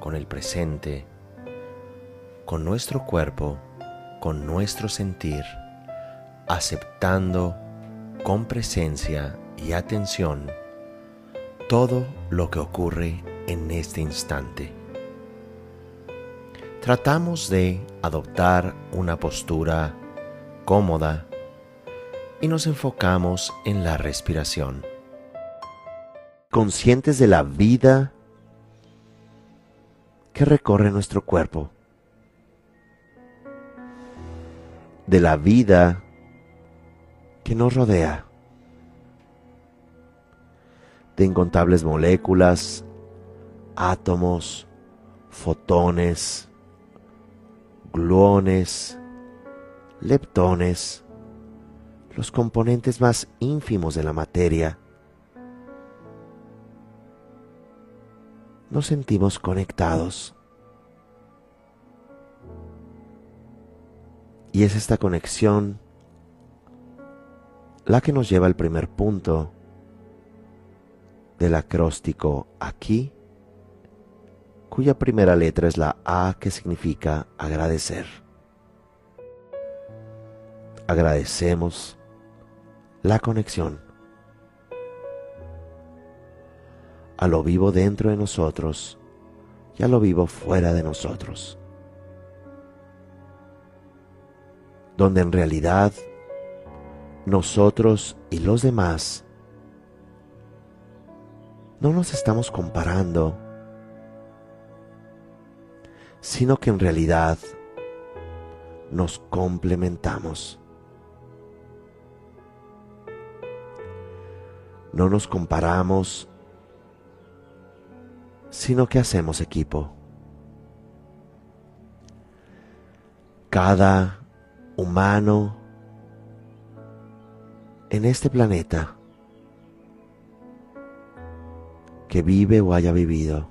con el presente, con nuestro cuerpo, con nuestro sentir, aceptando con presencia y atención todo lo que ocurre en este instante. Tratamos de adoptar una postura cómoda y nos enfocamos en la respiración. Conscientes de la vida que recorre nuestro cuerpo, de la vida que nos rodea, de incontables moléculas, átomos, fotones, gluones, leptones, los componentes más ínfimos de la materia, nos sentimos conectados. Y es esta conexión la que nos lleva al primer punto del acróstico aquí, cuya primera letra es la A que significa agradecer. Agradecemos la conexión a lo vivo dentro de nosotros y a lo vivo fuera de nosotros. Donde en realidad nosotros y los demás no nos estamos comparando, sino que en realidad nos complementamos. No nos comparamos sino que hacemos equipo. Cada humano en este planeta que vive o haya vivido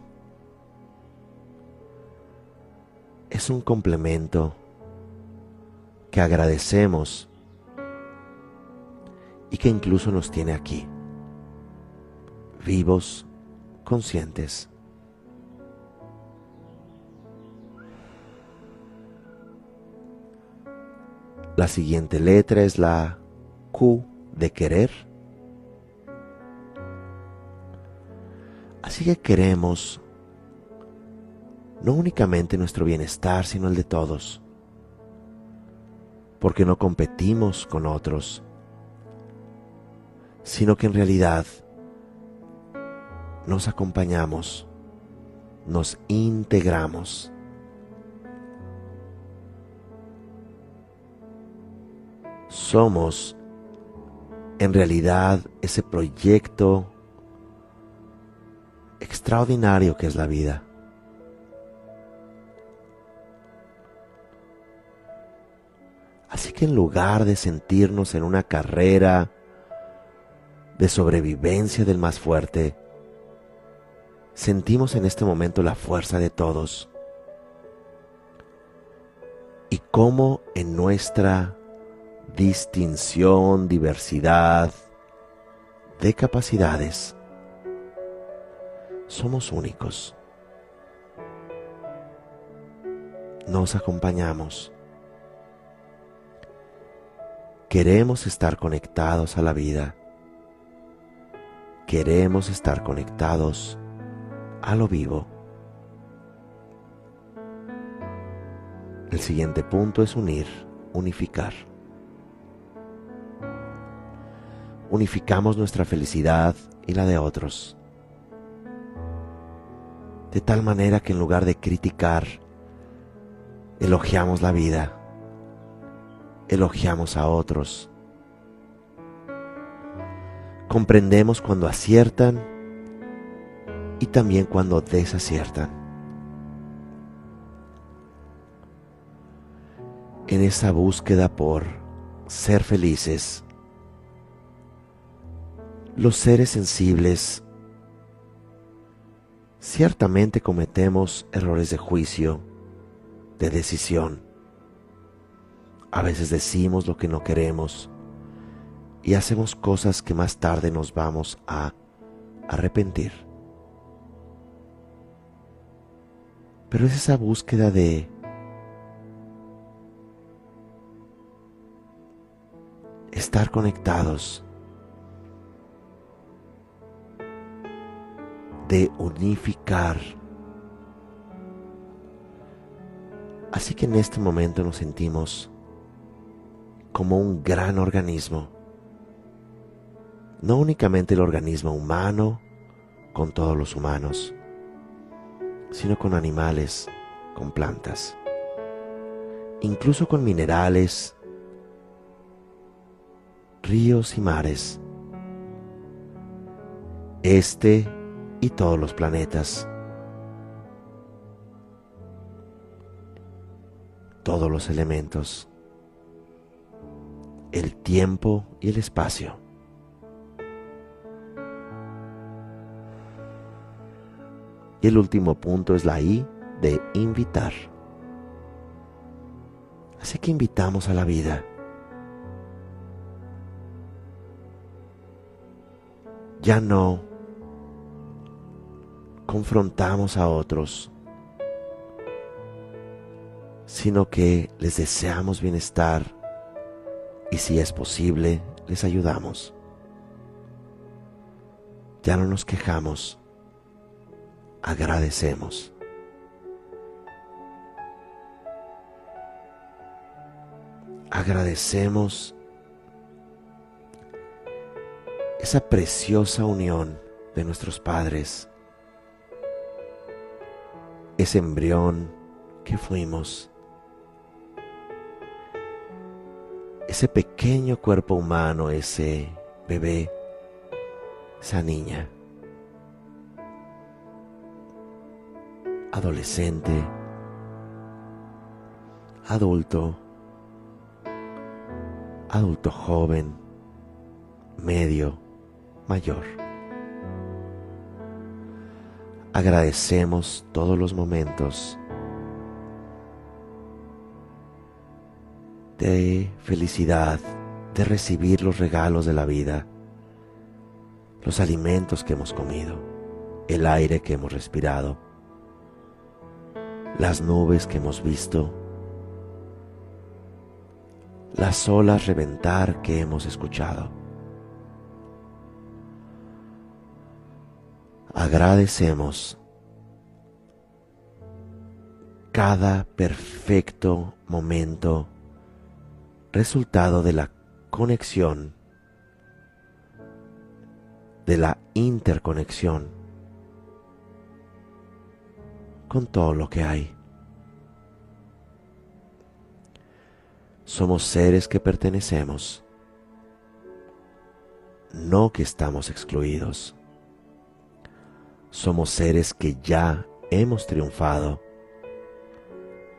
es un complemento que agradecemos y que incluso nos tiene aquí, vivos, conscientes. La siguiente letra es la Q de querer. Así que queremos no únicamente nuestro bienestar, sino el de todos. Porque no competimos con otros, sino que en realidad nos acompañamos, nos integramos somos en realidad ese proyecto extraordinario que es la vida. Así que en lugar de sentirnos en una carrera de sobrevivencia del más fuerte, sentimos en este momento la fuerza de todos y cómo en nuestra distinción, diversidad de capacidades. Somos únicos. Nos acompañamos. Queremos estar conectados a la vida. Queremos estar conectados a lo vivo. El siguiente punto es unir, unificar. unificamos nuestra felicidad y la de otros. De tal manera que en lugar de criticar, elogiamos la vida, elogiamos a otros. Comprendemos cuando aciertan y también cuando desaciertan. En esa búsqueda por ser felices, los seres sensibles ciertamente cometemos errores de juicio, de decisión. A veces decimos lo que no queremos y hacemos cosas que más tarde nos vamos a arrepentir. Pero es esa búsqueda de estar conectados, de unificar. Así que en este momento nos sentimos como un gran organismo no únicamente el organismo humano con todos los humanos, sino con animales, con plantas, incluso con minerales, ríos y mares, este y todos los planetas, todos los elementos, el tiempo y el espacio. Y el último punto es la I de invitar. Así que invitamos a la vida. Ya no confrontamos a otros, sino que les deseamos bienestar y si es posible, les ayudamos. Ya no nos quejamos agradecemos. Agradecemos esa preciosa unión de nuestros padres, ese embrión que fuimos, ese pequeño cuerpo humano, ese bebé, esa niña. adolescente, adulto, adulto joven, medio, mayor. Agradecemos todos los momentos de felicidad, de recibir los regalos de la vida, los alimentos que hemos comido, el aire que hemos respirado las nubes que hemos visto, las olas reventar que hemos escuchado. Agradecemos cada perfecto momento resultado de la conexión, de la interconexión con todo lo que hay. Somos seres que pertenecemos, no que estamos excluidos. Somos seres que ya hemos triunfado,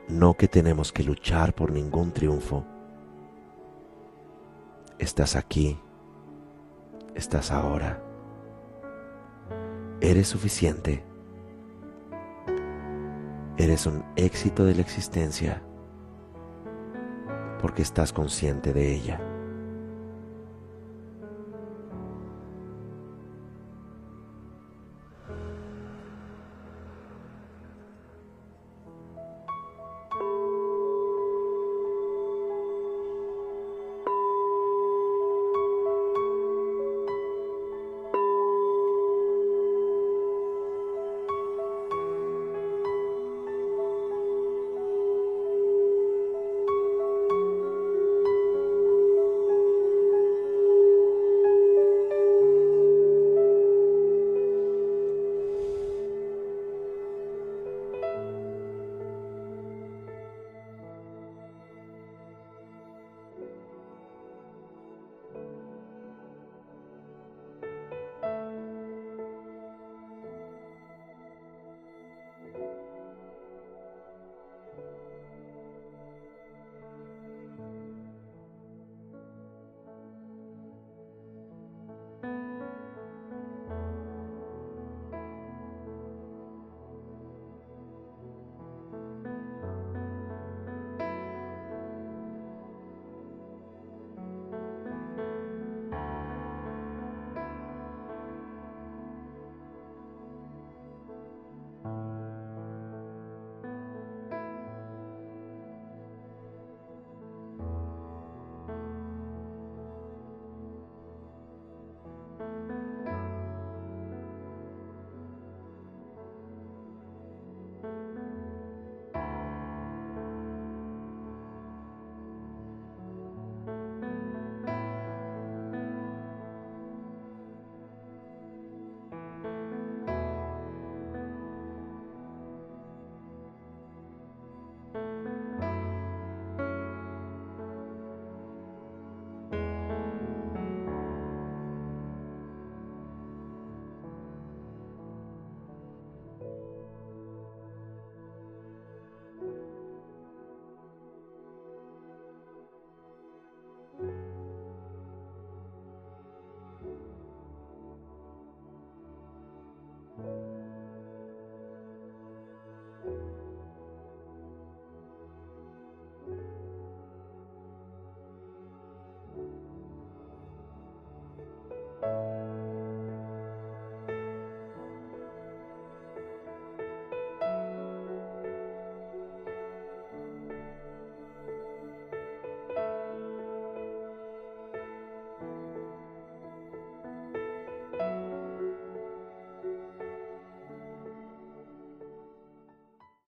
no que tenemos que luchar por ningún triunfo. Estás aquí, estás ahora. Eres suficiente Eres un éxito de la existencia porque estás consciente de ella.